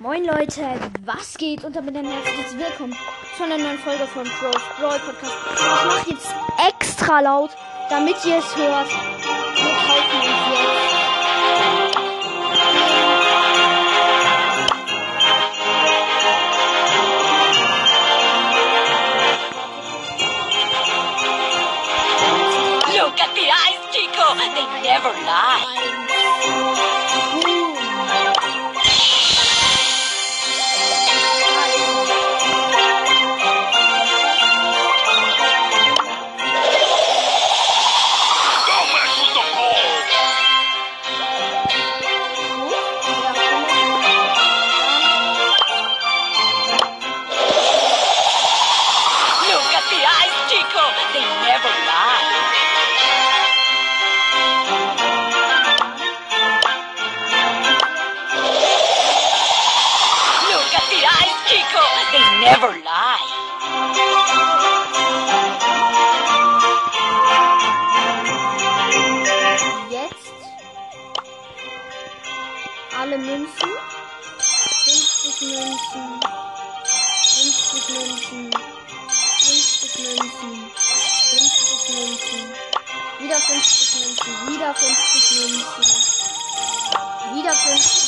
Moin Leute, was geht? Und damit ein herzliches Willkommen zu einer neuen Folge von Pro Brawl Podcast. Ich mache jetzt extra laut, damit ihr es hört. Wir kaufen uns jetzt. Look at the eyes, Chico! They never lie! never lie. Jetzt alle Münzen. 50 Münzen. 50 Münzen. 50 Münzen. 50 Münzen. Wieder 50 Münzen. Wieder 50 Münzen. Wieder 50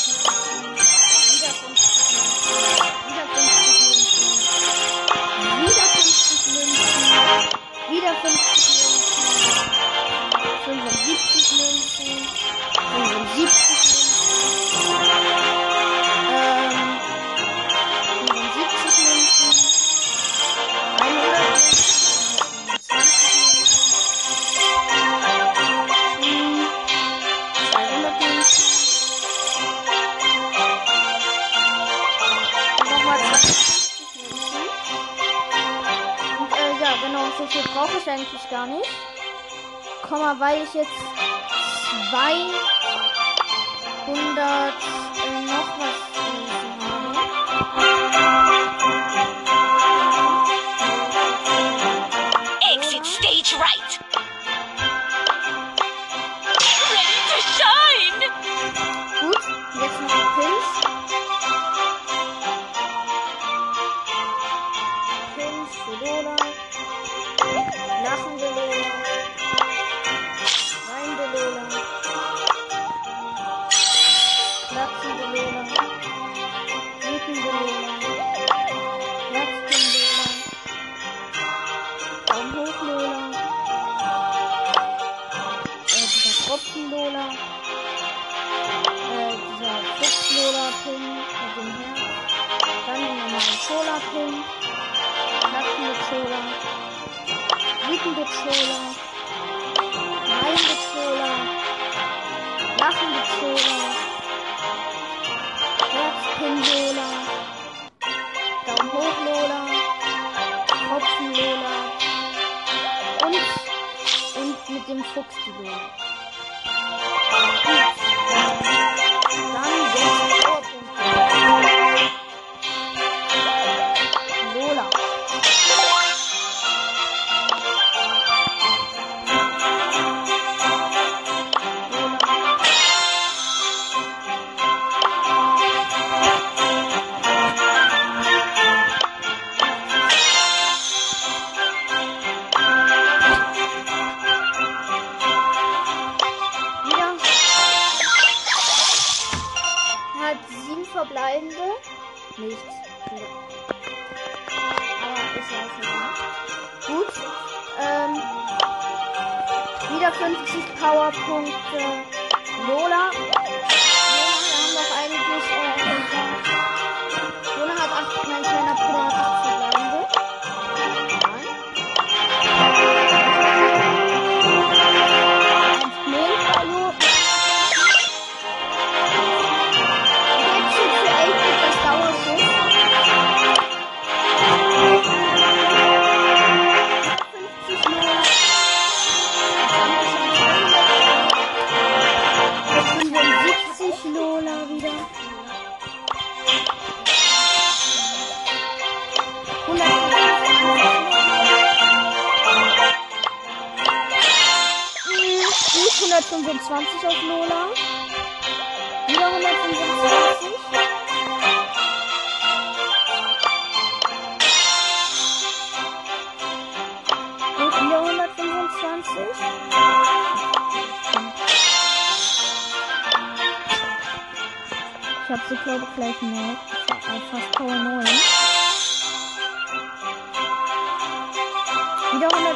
weil ich jetzt 200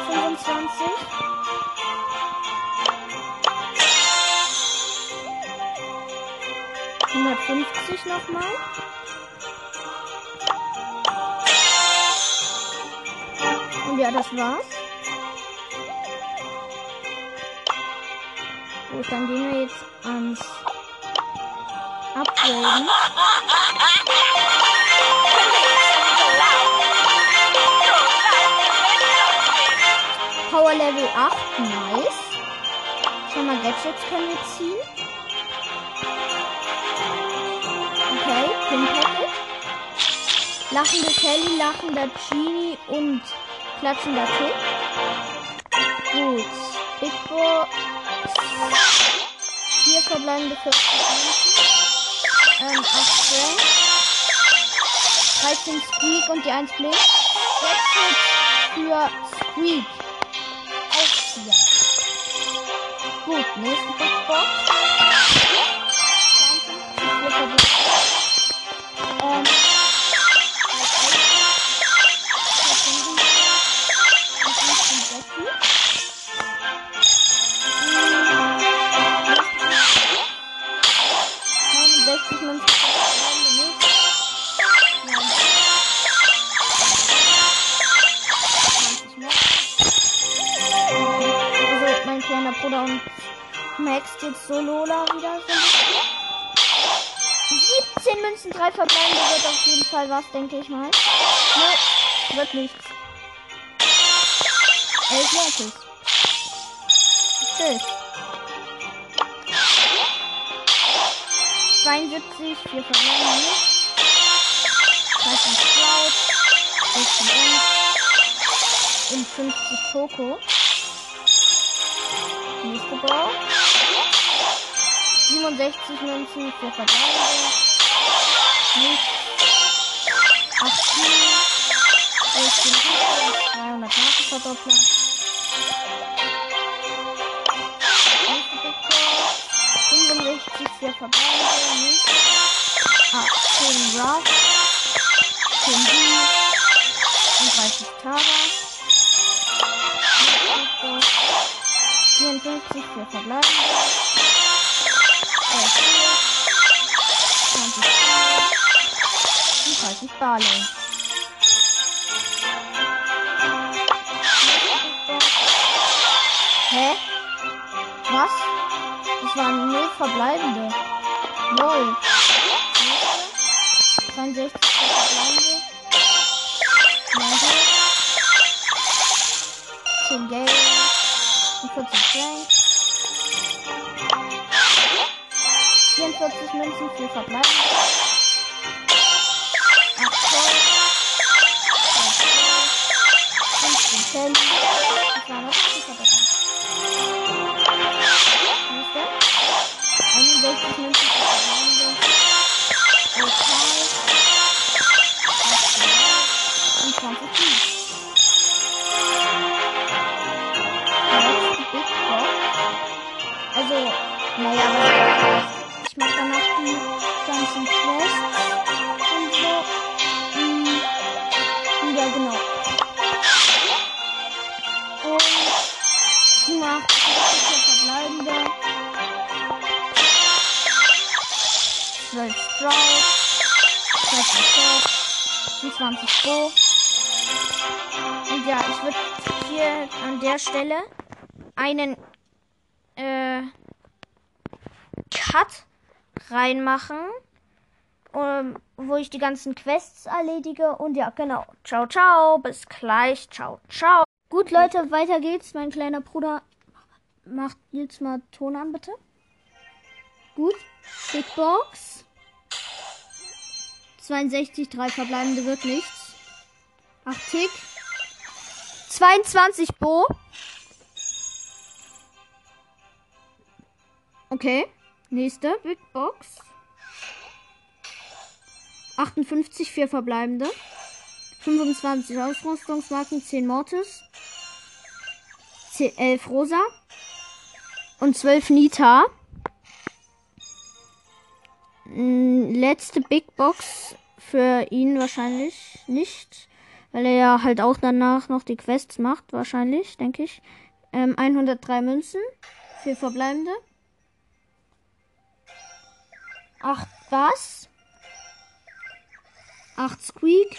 24. Hundertfünfzig nochmal. Und ja, das war's. Gut, dann gehen wir jetzt ans Abholen. Power Level 8, nice. Schon mal Gadgets können wir ziehen. Okay, Pin Packet. Lachende Kelly, lachender Genie und klatschender Tick. Gut. Big Box. Vier verbleibende 40 Münzen. Ähm, 8 Frank. 13 Squeak und die 1 Blink. Gadget für Squeak. Gut, nächste Max jetzt so Lola wieder so ein bisschen. 17 Münzen, 3 verbleibende wird auf jeden Fall was, denke ich mal. Ne, wird nichts. 11 Mortis. Tschüss. 72, 4 verbleibende. 13 Sprout, 16 Ent und 50 Poco. Nächste Bau. 67 Münzen für Verbleibende. Nicht. 18. 16 Punkte. 200 Markenverdoppler. Nächste Picture. 65 für. Nicht. Ah, 10 Ruff. 10 B. Und 30 Tara. Nächste Picture. 54 für Verbleibende. 30 Barley. Hä? Was? Das waren null verbleibende. Null. 62 verbleibende. 90. 10 Geld. Und 14 Frank. 44 Münzen für Verbleibende. Naja, ich mache danach die ganzen Quests und so. Mm, Ja, genau. Und die verbleibende. 12 Sprout, 13 Shop und 20 Bo. Und ja, ich würde hier an der Stelle einen äh, Cut reinmachen, ähm, wo ich die ganzen Quests erledige. Und ja, genau. Ciao, ciao. Bis gleich. Ciao, ciao. Gut, Leute, weiter geht's. Mein kleiner Bruder macht jetzt mal Ton an, bitte. Gut. Big Box. 62, 3 verbleibende wird nichts. 8 Tick. 22 Bo. Okay. Nächste Big Box. 58, 4 verbleibende. 25 Ausrüstungsmarken, 10 Mortis. 10, 11 Rosa. Und 12 Nita. Mm, Letzte Big Box für ihn wahrscheinlich nicht. Weil er ja halt auch danach noch die Quests macht, wahrscheinlich, denke ich. Ähm, 103 Münzen. Vier verbleibende. Acht was? Acht Squeak.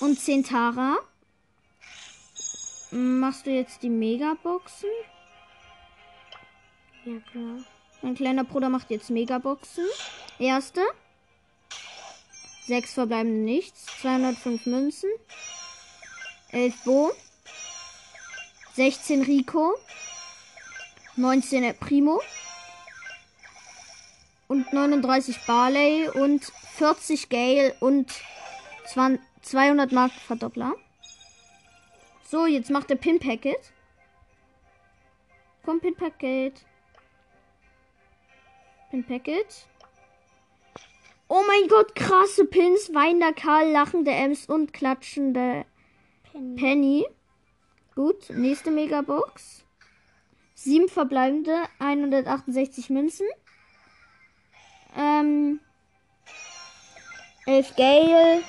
Und 10 Tara. Machst du jetzt die Megaboxen? Ja, klar. Mein kleiner Bruder macht jetzt Megaboxen. Erste. Sechs verbleibende nichts. 205 Münzen. 11 Bo. 16 Rico. 19 El Primo. Und 39 Barley. Und 40 Gale. Und 20 200 Mark Verdoppler. So, jetzt macht der Pin Packet. Komm, Pin Packet. Pin Packet. Oh mein Gott, krasse Pins. Weinender Karl, lachende Ems und klatschende Penny. Penny. Gut, nächste Megabox. Sieben verbleibende, 168 Münzen. Ähm, 11 Gale,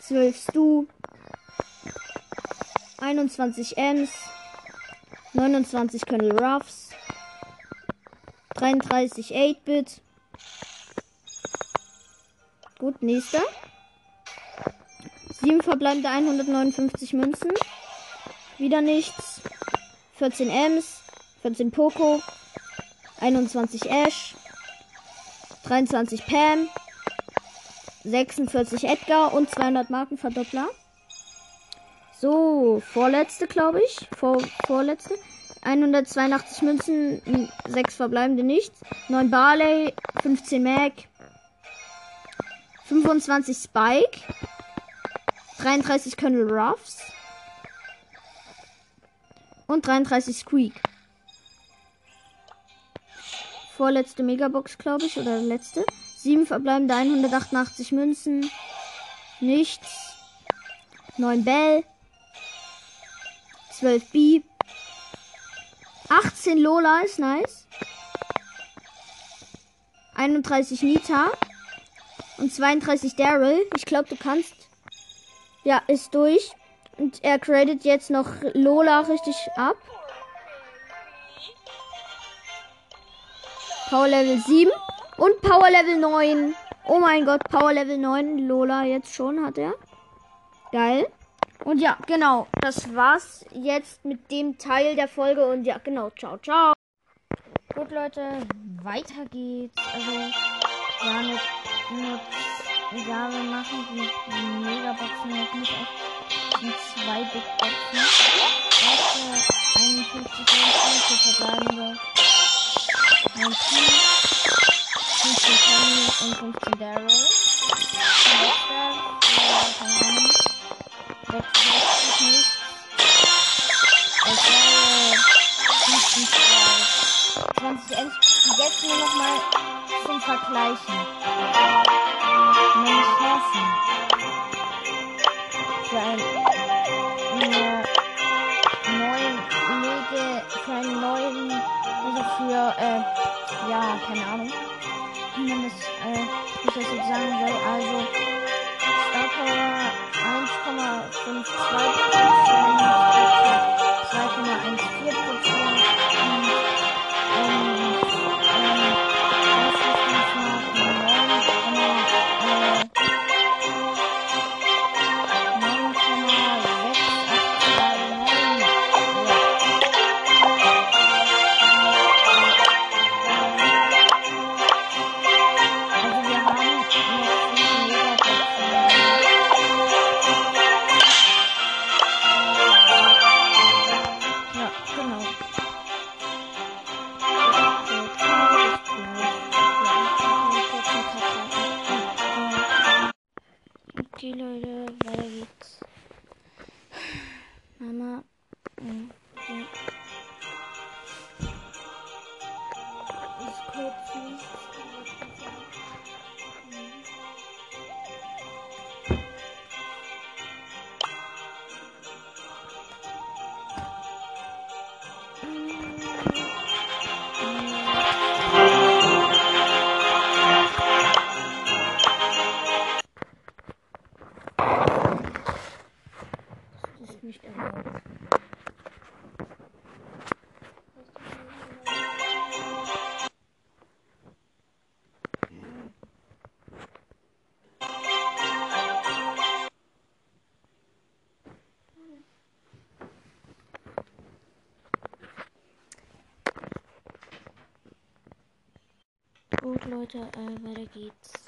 12 Stu, 21 Ems, 29 Colonel Ruffs, 33 8-Bit. Gut, nächster. 7 verbleibende 159 Münzen. Wieder nichts. 14 Ems, 14 Poco, 21 Ash, 23 Pam, 46 Edgar und 200 Markenverdoppler. So, vorletzte, glaube ich. Vor, vorletzte. 182 Münzen, 6 verbleibende nichts. 9 Barley, 15 Mac, 25 Spike, 33 Colonel Ruffs und 33 Squeak. Vorletzte Megabox, glaube ich, oder letzte. 7 verbleibende 188 Münzen. Nichts. 9 Bell. 12 B. 18 Lola ist nice. 31 Nita. Und 32 Daryl. Ich glaube, du kannst. Ja, ist durch. Und er gradet jetzt noch Lola richtig ab. Power Level 7 und Power Level 9. Oh mein Gott, Power Level 9. Lola jetzt schon hat er. Geil. Und ja, genau. Das war's jetzt mit dem Teil der Folge. Und ja, genau. Ciao, ciao. Gut, Leute. Weiter geht's. Also, ja, mit, mit, ja, wir machen die, Megaboxen noch nicht auf die zwei Big Boxen. Erste 51 Münzen für verbleibende 19, 15 Penny und 15 Daryl. Letzter, ja, keine Ahnung. 66 nicht. Ich wäre 15 Strike. 20 Ends. Und jetzt nur noch mal zum Vergleichen. Nämlich Hessen. Für, äh, ja, keine Ahnung, wie man das, äh, ich das jetzt sagen soll. Also, Star Power 1,52 Prozent, 2,14 Leute, äh, weiter geht's.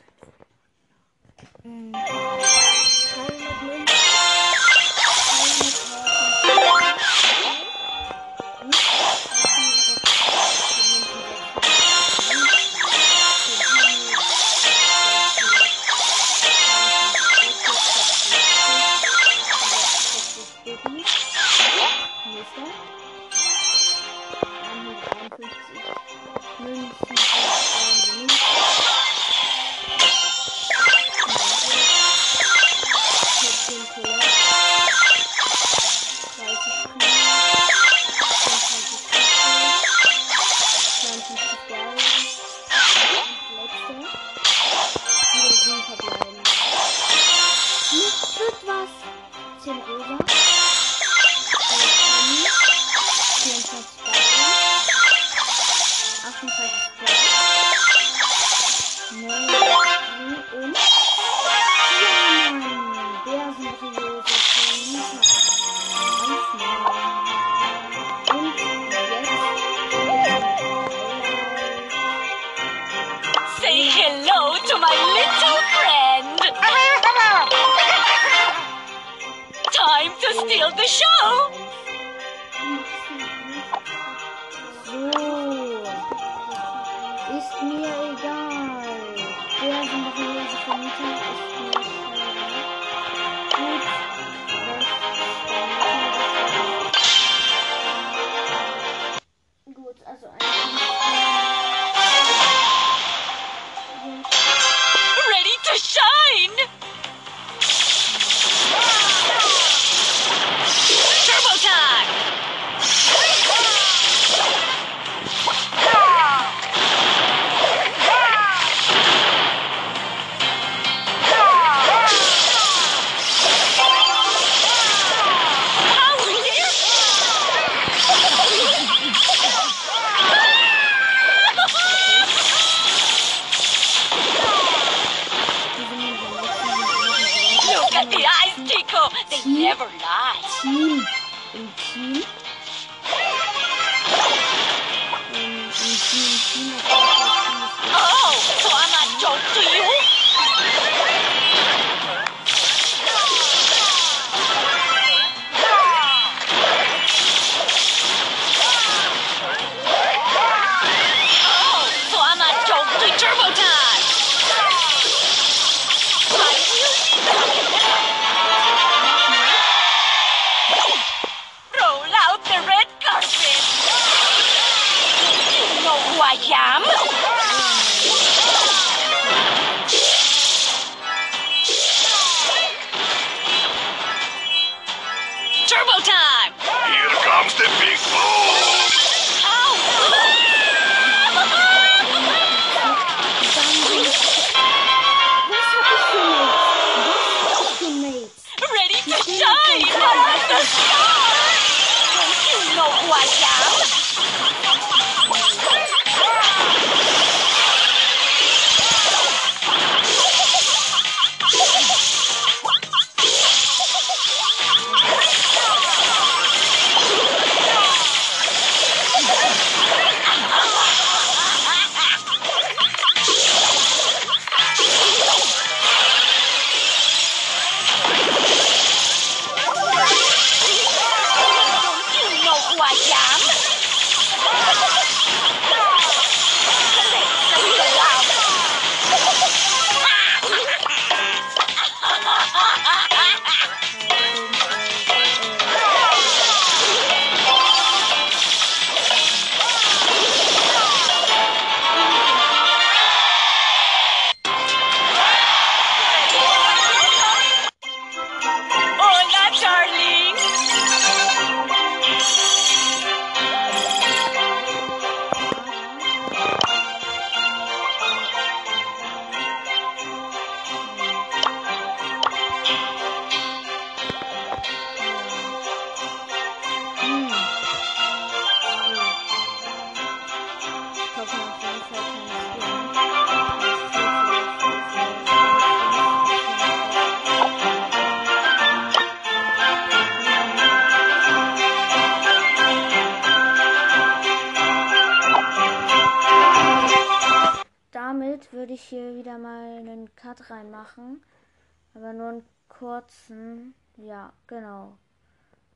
Kurzen. Ja, genau.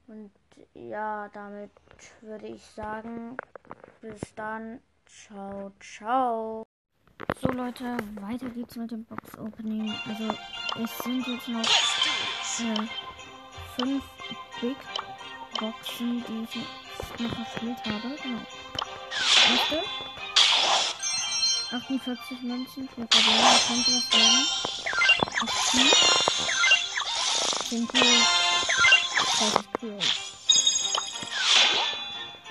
Und ja, damit würde ich sagen, bis dann. Ciao, ciao. So Leute, weiter geht's mit dem Box Opening. Also es sind jetzt noch äh, fünf Big Boxen, die ich jetzt noch gespielt habe. Genau. Erste. 48 Münzen für Verbleib, könnte was werden. 18. 10 Kills. 30 Kills.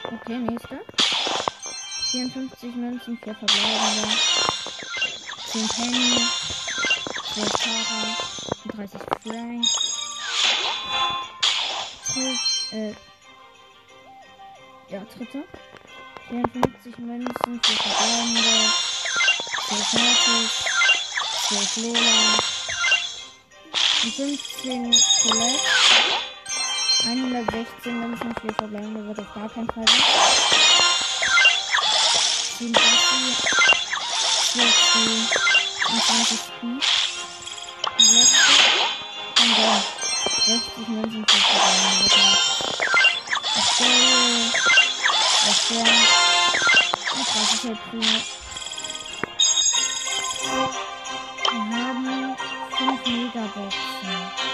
Okay, nächste. 54 Münzen für Verbleibende. 10 Penny. 12 Tara. 30 Frank. 12, äh, ja, dritte. 54 Münzen für Verbleibende. 12 Mortis. 12 Lola. 15 Colette. 116 Münzen für Verbleibende wird auf gar keinen Fall weg. 10 Bassi. 12 Speed. 20 Speed. Letzte. Und dann 60 Münzen 5 Megaboxen. Wow.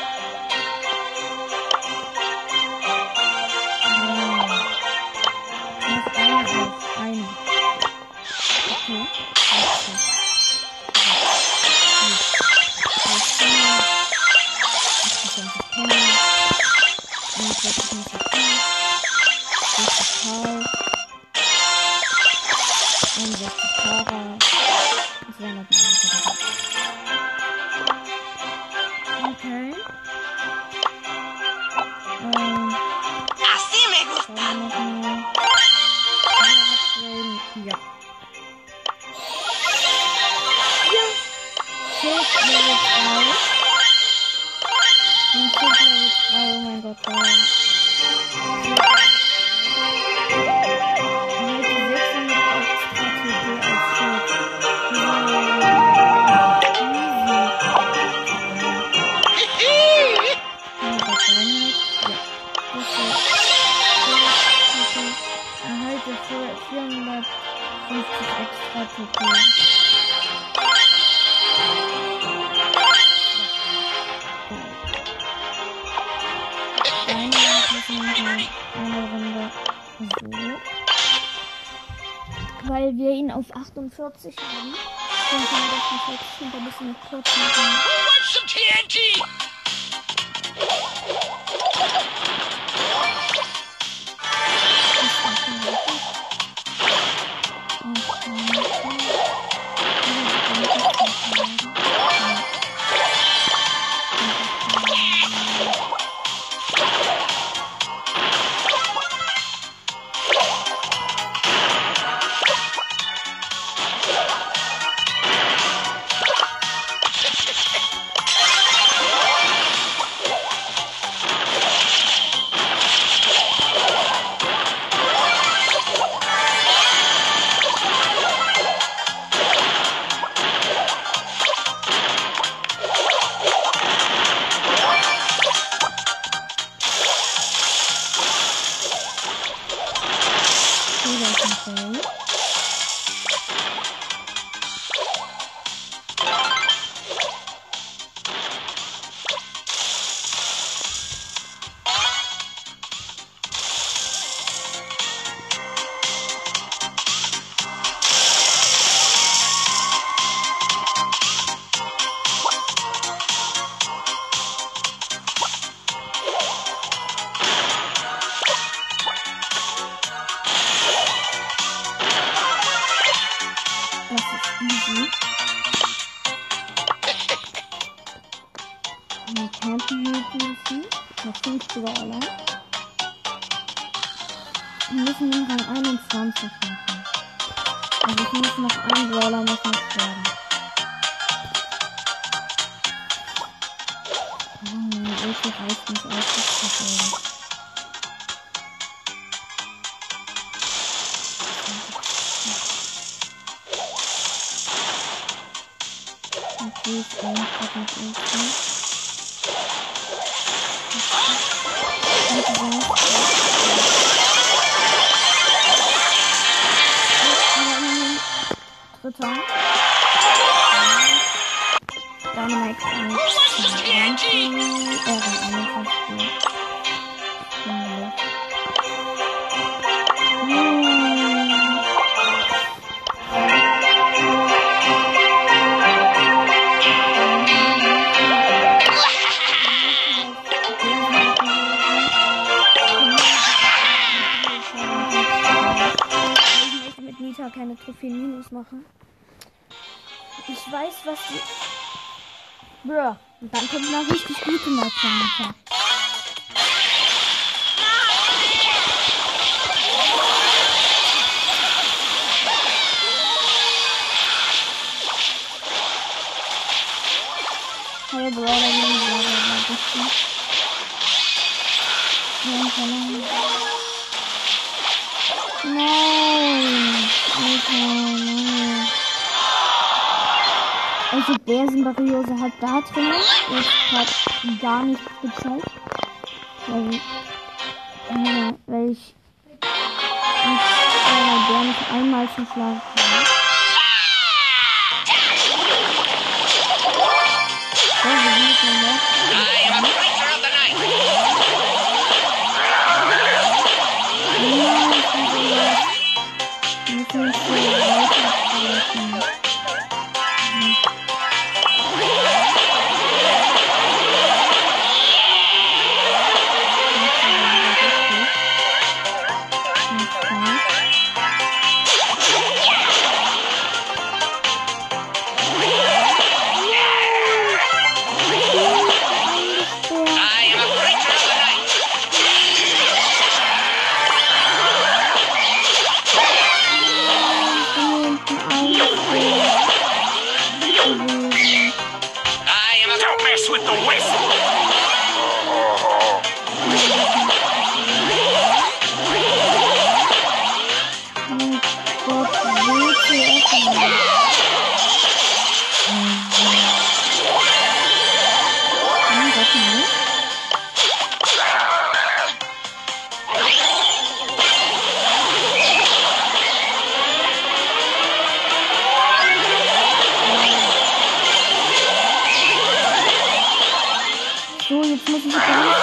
48 haben. Dann können wir das nicht jetzt und ein bisschen kurz machen. Who wants some TNT? Nein, nein. Also Bärsenbarriose hat da drin jetzt hat gar nichts gezeigt. Weil, ja, weil ich nicht, äh, der nicht einmal zum Schlagen I am a creature of the night.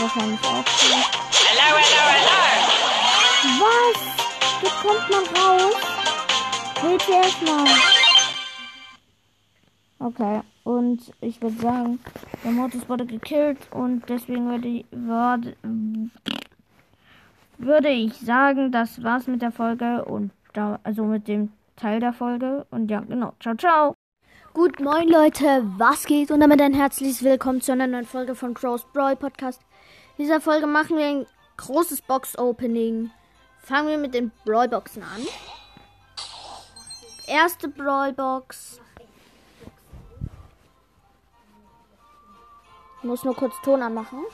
Wahrscheinlich auch gut. Hello, hello, hello. Was? Wie kommt man raus? WTF mal. Okay, und ich würde sagen, der Mortis wurde gekillt und deswegen würde ich, würde, würde ich sagen, das war's mit der Folge und da, also mit dem Teil der Folge. Und ja, genau. Ciao, ciao. Gut, moin Leute, was geht? Und damit ein herzliches Willkommen zu einer neuen Folge von Crow's Brawl Podcast. In dieser Folge machen wir ein großes Box-Opening. Fangen wir mit den Brawlboxen an. Erste Brawlbox. Ich muss nur kurz Ton anmachen.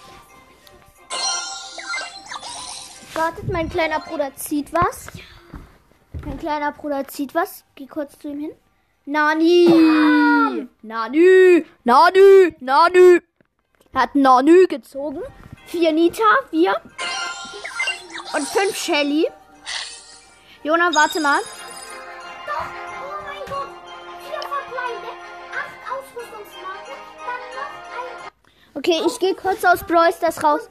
Wartet, mein kleiner Bruder zieht was. Mein kleiner Bruder zieht was. Geh kurz zu ihm hin. Nani! Nani! Nani! Nani! Er hat Nani gezogen. Vier Nita, vier. Und fünf Shelly. Jona, warte mal. Doch, oh mein Gott. Vier Verbleibende, acht Ausrüstungsmarken, dann noch ein Okay, ich gehe kurz aus Brawl Stars raus.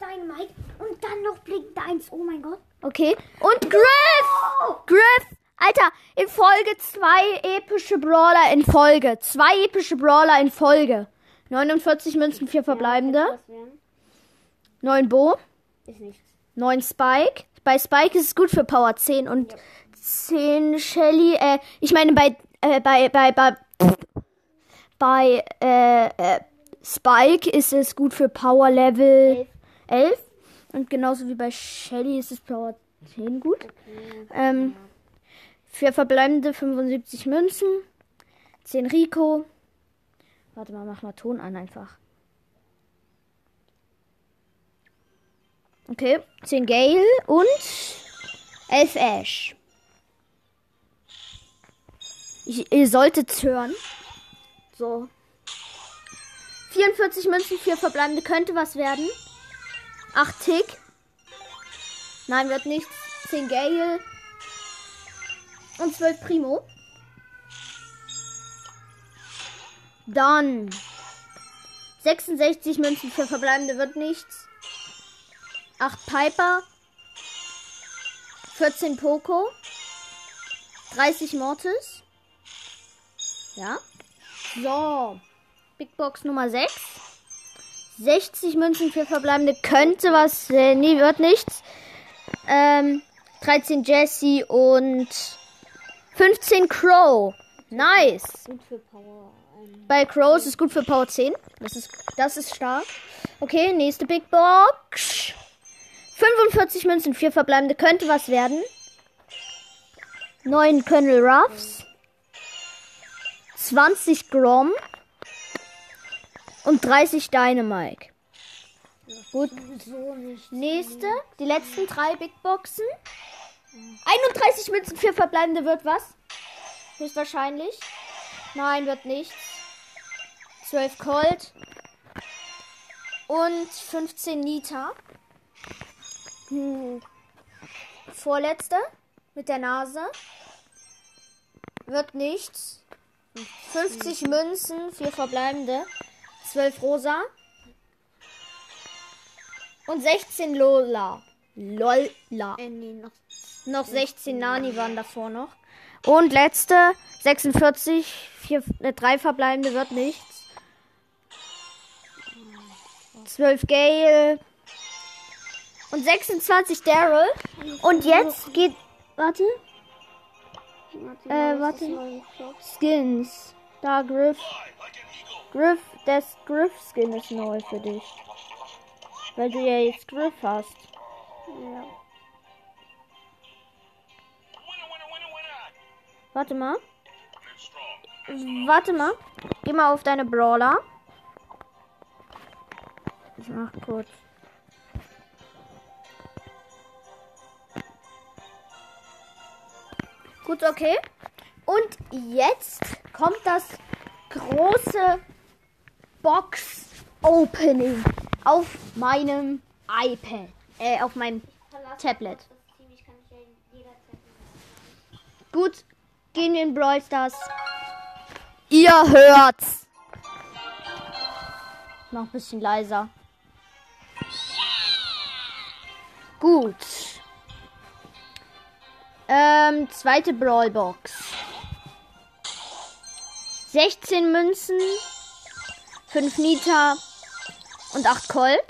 Dynamite und dann noch Blink Eins. Oh mein Gott. Okay. Und Griff! Griff! Alter, in Folge zwei epische Brawler in Folge. Zwei epische Brawler in Folge. 49 Münzen, vier verbleibende. Was werden? 9 Bo. Ist nichts. 9 Spike. Bei Spike ist es gut für Power 10 und 10 Shelly. Äh, ich meine bei äh, bei, bei, bei, bei, äh, äh, Spike ist es gut für Power Level 11. Und genauso wie bei Shelly ist es Power 10 gut. Ähm, für verbleibende 75 Münzen. 10 Rico. Warte mal, mach mal Ton an einfach. Okay, 10 Gale und 11 Ash. Ich, ihr solltet hören. So. 44 Münzen, 4 verbleibende könnte was werden. 8 Tick. Nein, wird nichts. 10 Gale. Und 12 Primo. Dann 66 Münzen für verbleibende wird nichts. 8 Piper. 14 Poco. 30 Mortis. Ja. So. Big Box Nummer 6. 60 Münzen für verbleibende könnte was. Äh, nee, wird nichts. Ähm, 13 Jesse und 15 Crow. Nice. Gut für Power. Bei Crow ist es gut für Power 10. Das ist, das ist stark. Okay, nächste Big Box. 45 Münzen, 4 verbleibende könnte was werden. 9 Colonel Ruffs. 20 Grom. Und 30 Dynamike. Gut. Nächste, die letzten drei Big Boxen. 31 Münzen für verbleibende wird was? Höchstwahrscheinlich. Nein, wird nichts. 12 Colt. Und 15 Nita. Hm. Vorletzte. Mit der Nase. Wird nichts. 50 Münzen, 4 verbleibende. 12 Rosa. Und 16 Lola. Lola. Äh, nee, noch. Noch 16 Nani waren davor noch. Und letzte 46, vier, äh, drei verbleibende wird nichts. 12 Gale. Und 26 Daryl. Und jetzt geht. Warte. Äh, warte. Skins. Da Griff. Griff, das Griff Skin ist neu für dich. Weil du ja jetzt Griff hast. Ja. Warte mal. Warte mal. Geh mal auf deine Brawler. Ich mach kurz. Gut, okay. Und jetzt kommt das große Box Opening auf meinem iPad. Äh, auf meinem Tablet. Gut, gehen wir in Brawl Stars. Ihr hört's. Noch ein bisschen leiser. Gut. Ähm, zweite Brawlbox. 16 Münzen, 5 Nita und 8 Colt.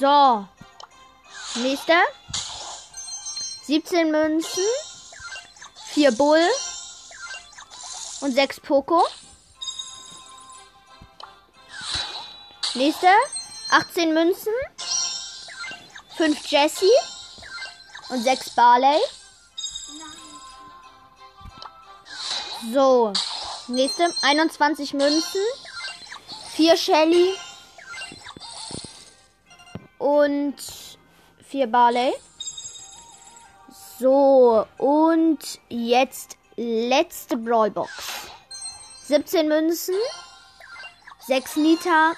So. Nächster. 17 Münzen, 4 Bull und 6 Poco. Nächste, 18 Münzen, 5 Jesse und 6 Barley. So, nächste, 21 Münzen, 4 Shelly und 4 Barley. So, und jetzt letzte Brawlbox. 17 Münzen, 6 Nita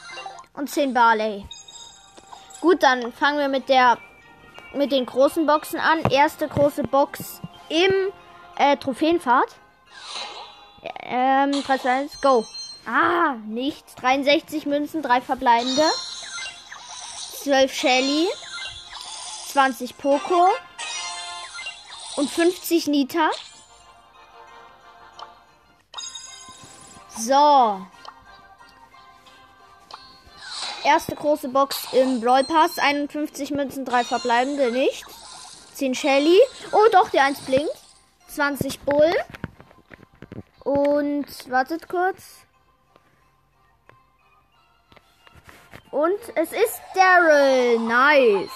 und 10 Barley. Gut, dann fangen wir mit der mit den großen Boxen an. Erste große Box im äh, Trophäenfahrt. Ähm, 3, 2, 1, go. Ah, nichts. 63 Münzen, 3 verbleibende. 12 Shelly. 20 Poco. Und 50 Nita. So. Erste große Box im Brawl Pass. 51 Münzen, 3 verbleibende, nichts. 10 Shelly. Oh doch, die 1 blinkt. 20 Bull. Und wartet kurz. Und es ist Daryl. Nice.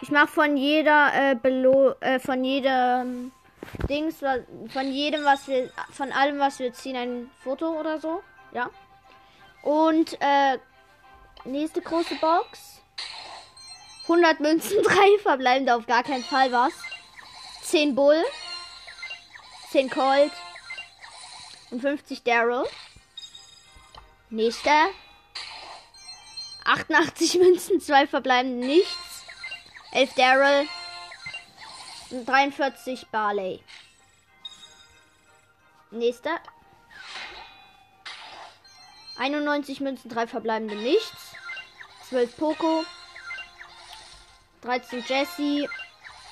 Ich mache von jeder äh, Belo äh, von jedem Dings, von jedem, was wir, von allem, was wir ziehen, ein Foto oder so. Ja. Und äh, nächste große Box. 100 Münzen, 3 verbleibende, auf gar keinen Fall was. 10 Bull. 10 Colt. Und 50 Daryl. Nächster. 88 Münzen, 2 verbleibende, nichts. 11 Daryl. Und 43 Barley. Nächster. 91 Münzen, 3 verbleibende, nichts. 12 Poco. 13 Jesse.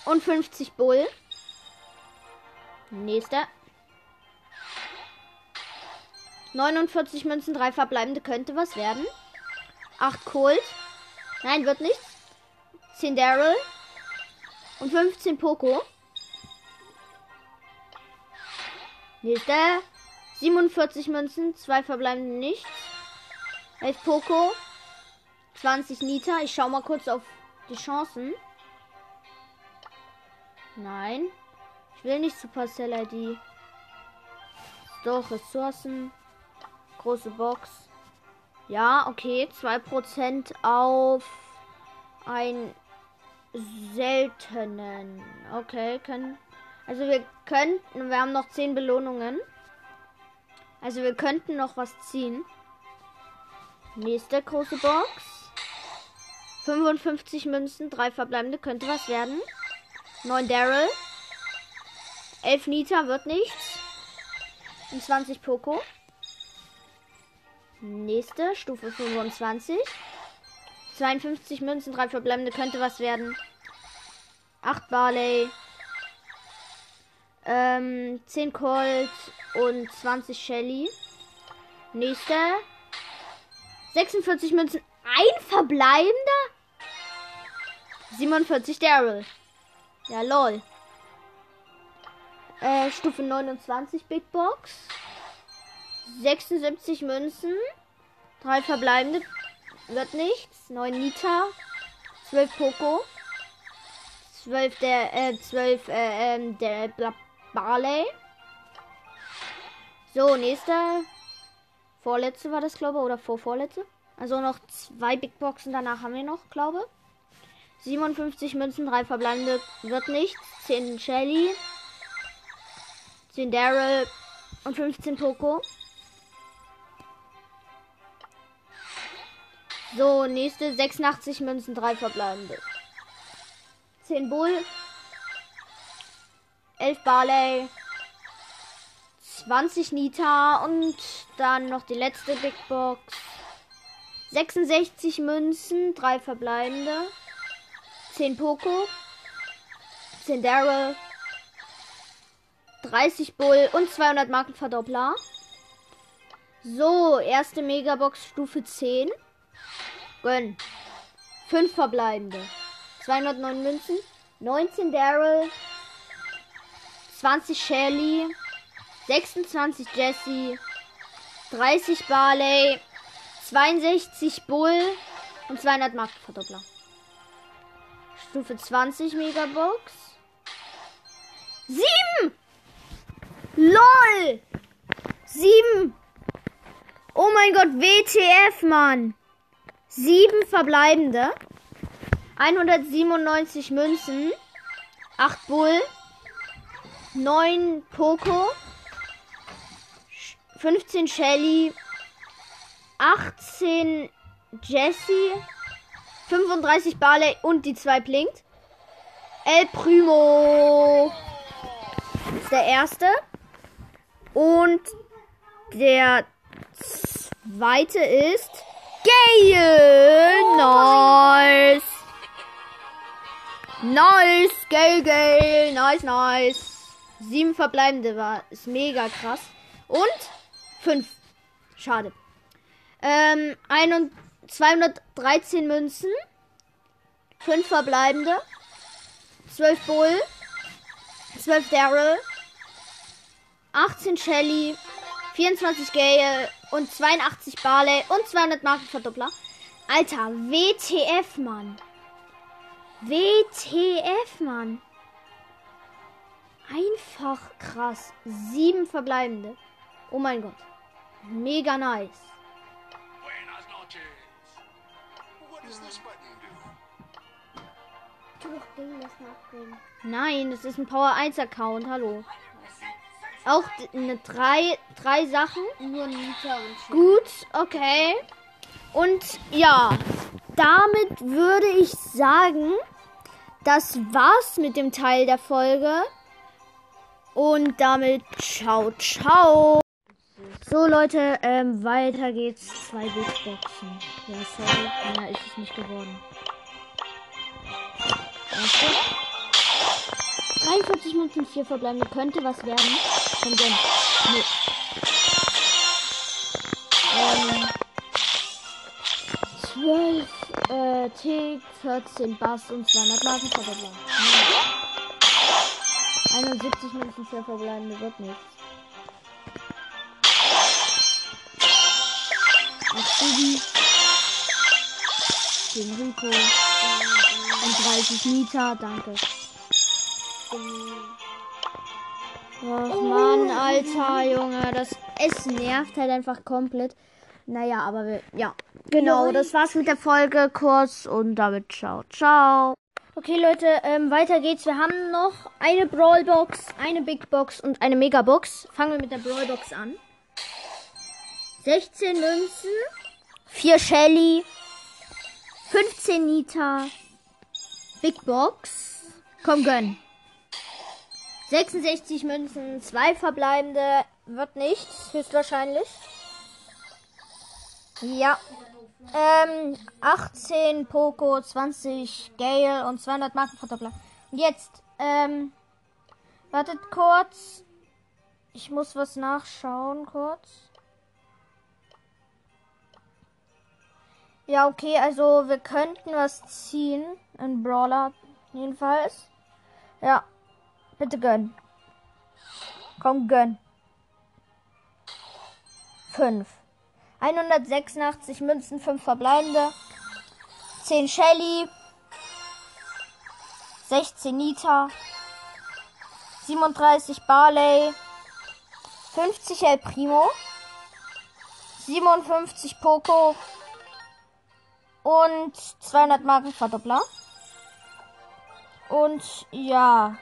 Und 50 Bull. Nächster. 49 Münzen, 3 verbleibende könnte was werden. 8 Colt. Nein, wird nichts. 10 Daryl. Und 15 Poco. Nächster. 47 Münzen, 2 verbleibende nichts. 11 Poco. 20 Nita. Ich schau mal kurz auf die Chancen. Nein. Ich will nicht Supercell ID. Doch, Ressourcen. Große Box. Ja, okay. 2% auf ein seltenen. Okay, können. Also wir könnten. Wir haben noch 10 Belohnungen. Also wir könnten noch was ziehen. Nächste große Box. 55 Münzen, 3 verbleibende, könnte was werden. 9 Daryl. 11 Nita wird nichts. Und 20 Poco. Nächste, Stufe 25. 52 Münzen, 3 verbleibende, könnte was werden. 8 Barley. Ähm, 10 Colt und 20 Shelly. Nächster. 46 Münzen, ein verbleibender? 47 Daryl. Ja, lol. Äh, Stufe 29 Big Box. 76 Münzen. Drei verbleibende. Wird nichts. 9 Nita. 12 Poco. 12 der, äh, 12, äh, ähm, der Barley. So, nächster. Vorletzte war das, glaube ich, oder vorvorletzte. Also noch zwei Big Boxen danach haben wir noch, glaube 57 Münzen, 3 verbleibende, wird nichts. 10 Shelly. 10 Daryl und 15 Poco. So, nächste 86 Münzen, 3 verbleibende. 10 Bull. 11 Barley. 20 Nita und dann noch die letzte Big Box. 66 Münzen, 3 verbleibende. 10 Poco. 10 Daryl. 30 Bull und 200 Markenverdoppler. So, erste Megabox Stufe 10. Gönn. 5 verbleibende. 209 Münzen. 19 Daryl. 20 Shelly. 26 Jesse. 30 Barley. 62 Bull und 200 Markenverdoppler. Stufe 20 Megabox. 7! LOL! 7! Oh mein Gott, WTF, Mann! 7 verbleibende. 197 Münzen. 8 Bull. 9 Poco. 15 Shelly. 18 Jesse. 35 Barley und die 2 blinkt. El Primo ist der erste. Und der zweite ist Gale. Nice. Nice, Gale, Gale. Nice, nice. Sieben verbleibende war, ist mega krass. Und fünf. Schade. Ähm, ein und 213 Münzen. 5 verbleibende. 12 Bull. 12 Daryl, 18 Shelly, 24 Gale und 82 Barley und 200 Markenverdoppler. Alter, WTF, Mann. WTF, Mann. Einfach krass. Sieben verbleibende. Oh mein Gott. Mega nice. Nein, das ist ein Power 1 Account. Hallo. Auch eine drei, drei Sachen. Nur Nita und Shelly. Gut, okay. Und ja, damit würde ich sagen, das war's mit dem Teil der Folge. Und damit ciao, ciao. So Leute, ähm, weiter geht's. Zwei Big Boxen. Ja, sorry, mehr ist es nicht geworden. Erste. 43 Minuten, 4 verbleibende. Könnte was werden. Komm, gönn. Nee. Ähm, 12 äh, Tick, 14 Bass und 200 Marken Verdoppler. 71 Münzen für verbleibende wird nichts. Bibi. 10 Rico. Und 30 Nita, danke. Och Mann, Alter, Junge, das es nervt halt einfach komplett. Naja, aber wir, ja, genau, das war's mit der Folge kurz und damit ciao, ciao. Okay, Leute, ähm, weiter geht's. Wir haben noch eine Brawlbox, eine Big Box und eine Megabox. Fangen wir mit der Brawlbox an. 16 Münzen, 4 Shelly, 15 Nita, Big Box. Komm, gönn. 66 Münzen, 2 verbleibende, wird nichts, höchstwahrscheinlich. Ja. Ähm, 18 Poco, 20 Gale und 200 Markenverdoppler. Und jetzt, ähm, wartet kurz. Ich muss was nachschauen, kurz. Ja, okay, also wir könnten was ziehen. Ein Brawler, jedenfalls. Ja, bitte gönn. Komm, gönn. 5. 186 Münzen, 5 verbleibende. 10 Shelly. 16 Nita. 37 Barley. 50 El Primo. 57 Poco. Und 200 Markenverdoppler. Und ja.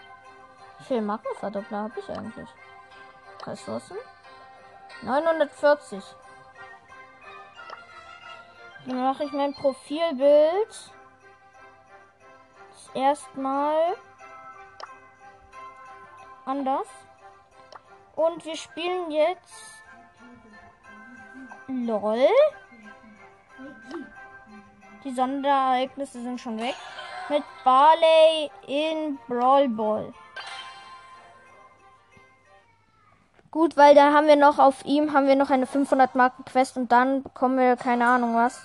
Wie viel Markenverdoppler habe ich eigentlich? Ressourcen? 940. Dann mache ich mein Profilbild. Erstmal anders. Und wir spielen jetzt LOL. Die Sonderereignisse sind schon weg. Mit Barley in Brawl Ball. Gut, weil da haben wir noch auf ihm haben wir noch eine 500 Marken Quest und dann bekommen wir keine Ahnung was.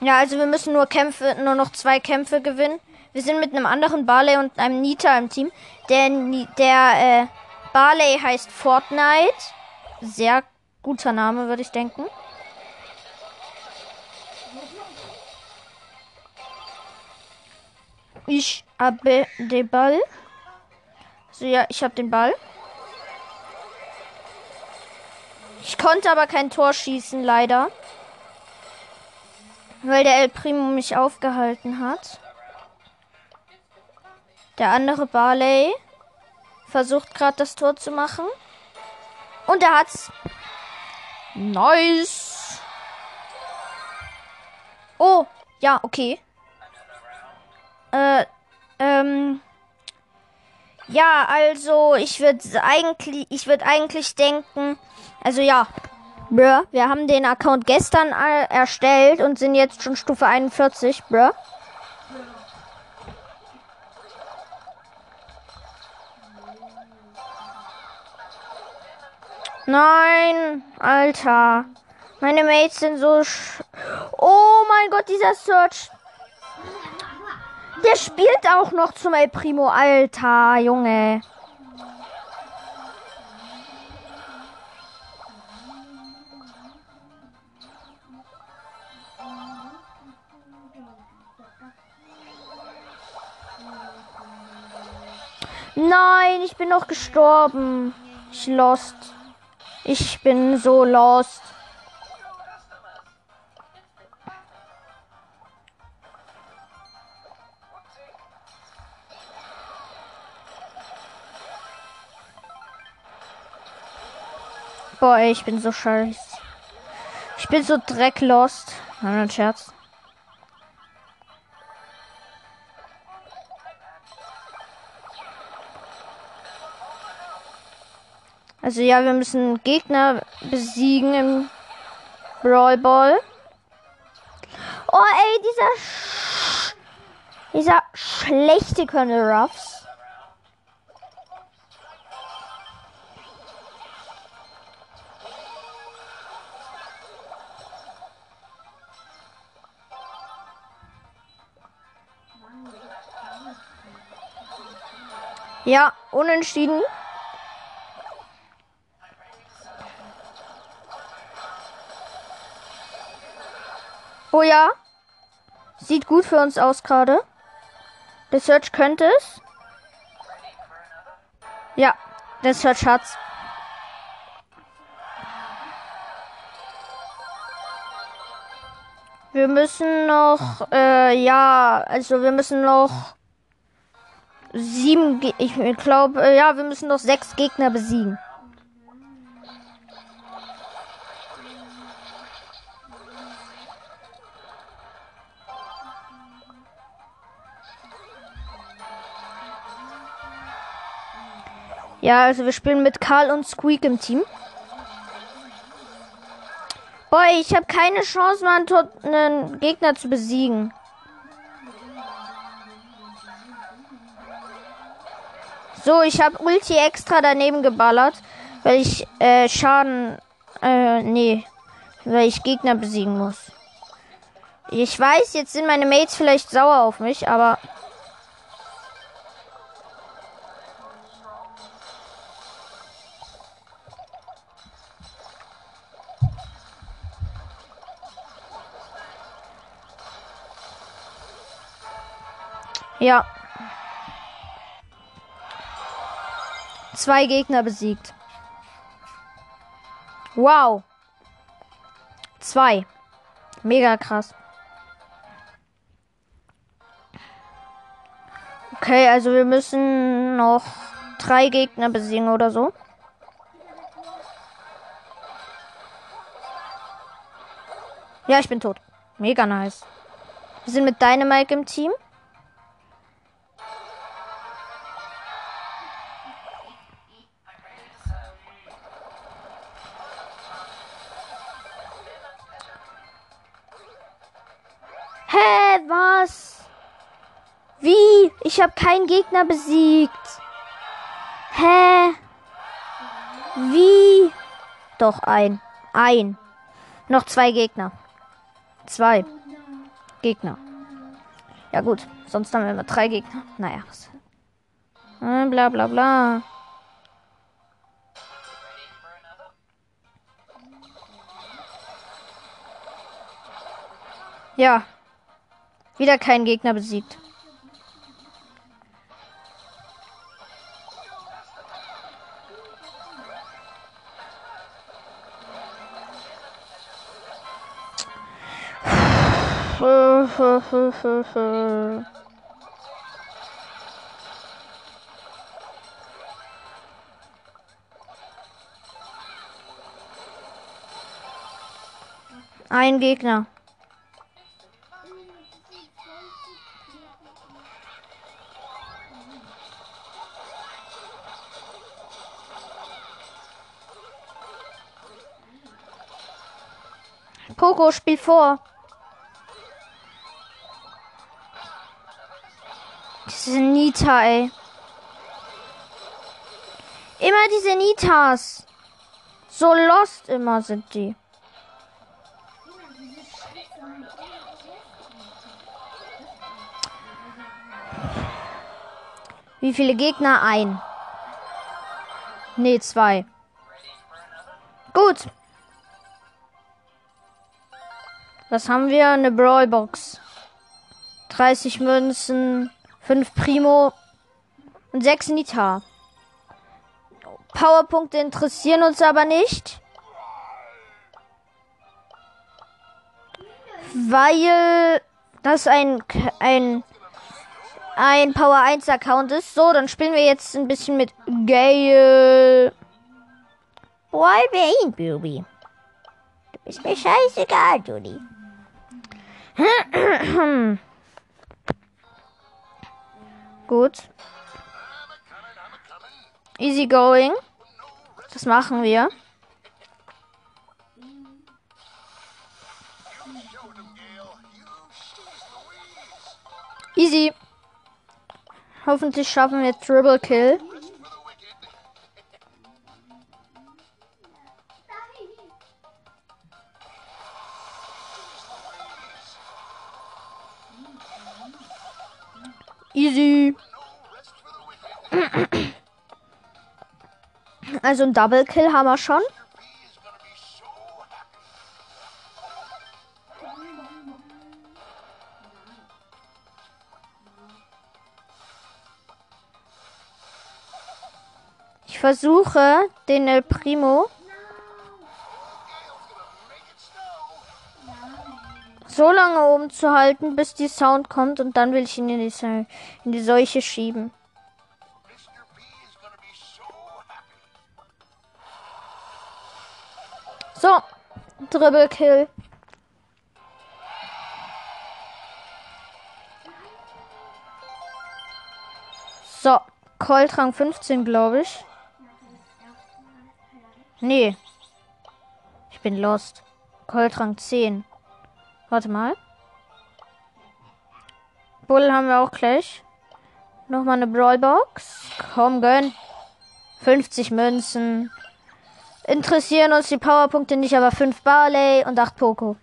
Ja, also wir müssen nur Kämpfe, nur noch zwei Kämpfe gewinnen. Wir sind mit einem anderen Barley und einem Nita im Team. Der, der äh, Barley heißt Fortnite. Sehr guter Name, würde ich denken. Ich habe den Ball. So, ja, ich habe den Ball. Ich konnte aber kein Tor schießen, leider. Weil der El Primo mich aufgehalten hat. Der andere Barley versucht gerade das Tor zu machen. Und er hat's. Nice. Oh, ja, okay. Äh, ähm. Ja, also ich würde eigentlich, ich würde eigentlich denken, also ja, wir haben den Account gestern äh, erstellt und sind jetzt schon Stufe 41, bruh. Nein, Alter. Meine Mates sind so sch Oh mein Gott, dieser Search. Der spielt auch noch zum El Primo, Alter, Junge. Nein, ich bin noch gestorben. Ich lost. Ich bin so lost. Boah, ey, ich bin so scheiße. Ich bin so drecklost. Nein, ein Scherz. Also ja, wir müssen Gegner besiegen im Brawl Ball. Oh ey, dieser Sch dieser schlechte Colonel Ruffs. Ja, unentschieden. Oh ja. Sieht gut für uns aus gerade. Der Search könnte es. Ja, der Search hat's. Wir müssen noch, äh, ja, also wir müssen noch sieben, Ge ich glaube, äh, ja, wir müssen noch sechs Gegner besiegen. Ja, also wir spielen mit Karl und Squeak im Team. Boah, ich habe keine Chance, mal einen, Gegner zu besiegen. So, ich habe Ulti extra daneben geballert, weil ich äh, Schaden, äh, nee, weil ich Gegner besiegen muss. Ich weiß, jetzt sind meine Mates vielleicht sauer auf mich, aber ja. Zwei Gegner besiegt. Wow. Zwei. Mega krass. Okay, also wir müssen noch drei Gegner besiegen oder so. Ja, ich bin tot. Mega nice. Wir sind mit Dynamite im Team. Was? Wie? Ich habe keinen Gegner besiegt. Hä? Wie? Doch ein. Ein. Noch zwei Gegner. Zwei Gegner. Ja gut, sonst haben wir immer drei Gegner. Naja. was- Äh, Bla bla bla. Ja, wieder kein Gegner besiegt. Ein Gegner. Poco, spiel vor. Diese Nita, ey. Immer diese Nitas. So lost immer sind die. Wie viele Gegner? Ein. Nee, zwei. Gut. Was haben wir? Eine Brawlbox. 30 Münzen, 5 Primo und 6 Nita. Powerpunkte interessieren uns aber nicht. Weil das ein, ein, ein Power 1 Account ist. So, dann spielen wir jetzt ein bisschen mit Gale. Boy, wen, Baby? Du bist mir scheißegal, Judy. Gut. Easy going. Das machen wir. Easy. Hoffentlich schaffen wir Triple Kill. Easy. Also ein Double Kill haben wir schon. Ich versuche den El Primo so lange oben zu halten, bis die Sound kommt und dann will ich ihn in die, in die Seuche schieben. So, Dribble Kill. So, Colt Rang 15, glaube ich. Nee. Ich bin lost. Colt Rang 10. Warte mal. Bull haben wir auch gleich. Nochmal eine Brawlbox. Komm, gönn. 50 Münzen. Interessieren uns die Powerpunkte nicht, aber 5 Barley und 8 Poco.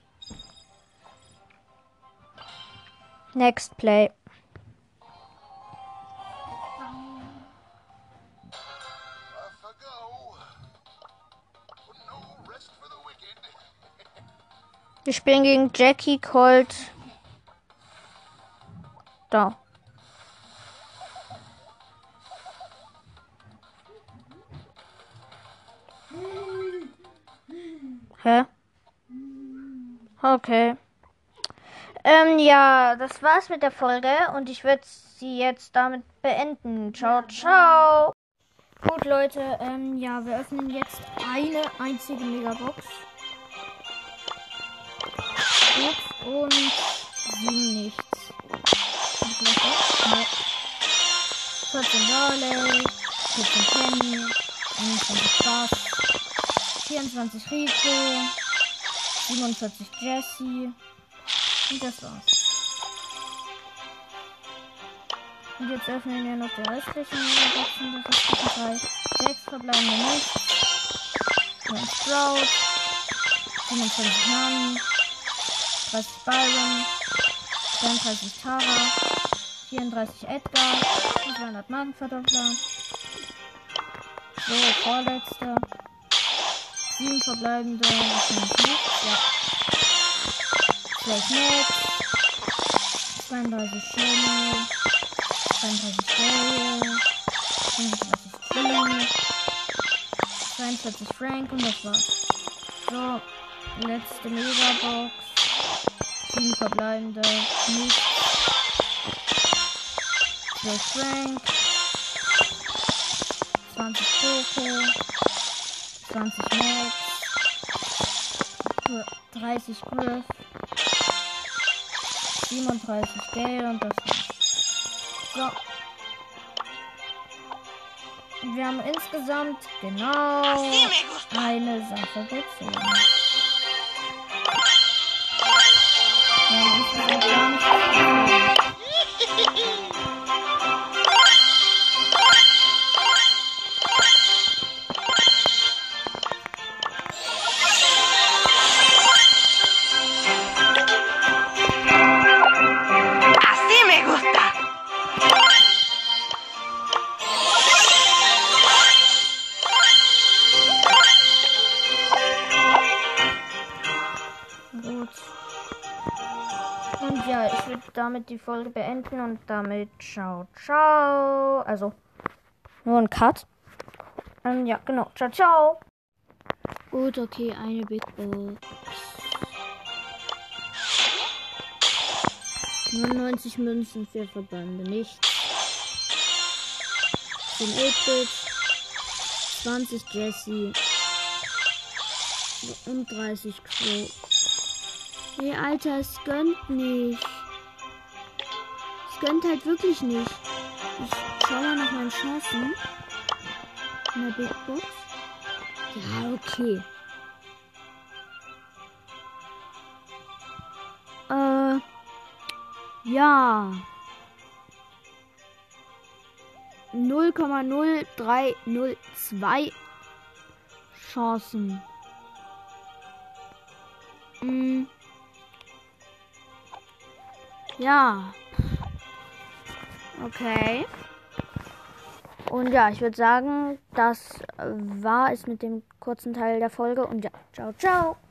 Next Play. Wir spielen gegen Jackie Colt. Da. Hä? Okay. Ähm, ja, das war's mit der Folge und ich werde sie jetzt damit beenden. Ciao, ciao. Gut, Leute, ähm, ja, wir öffnen jetzt eine einzige Megabox. Und sieben nichts. Und? Ne. 14 Barley, 14 Penny, 21 Bass, 24 Rico, 47 Jesse. Und das war's. Und jetzt öffnen wir noch die restlichen Boxen, die restlichen drei. Sechs verbleibende nicht. 9 Sprout, 27 Nani, 30 Byron, 32 Tara, 34 Edgar, und 200 Markenverdoppler. So, vorletzte. 7 verbleibende, wahrscheinlich nicht, ja. 12 Max, 32 Shelly, 32 Daryl, 35 Spinning, 42 Frank und das war's. So, letzte Megabox. 7 verbleibende, nicht. 12 Frank, 20 Poco, 20 Max, 30 Griff, 37 Gale und das war's. So. Wir haben insgesamt genau eine Sache gezogen. Wir haben insgesamt gar nicht damit die Folge beenden und damit ciao, ciao. Also nur ein Cut. Ähm, ja, genau. Ciao, ciao. Gut, okay, eine Big Box. 99 Münzen für Verbände, nichts. 10 8-Bit, 20 Jesse und 30 Crow. Nee, Alter, es gönnt nicht. Gönnt halt wirklich nicht. Ich schau mal nach meinen Chancen. In der Big Box. Ja, okay. Äh. Ja. 0,0302 Chancen. Mm. Ja. Okay. Und ja, ich würde sagen, das war es mit dem kurzen Teil der Folge. Und ja, ciao, ciao.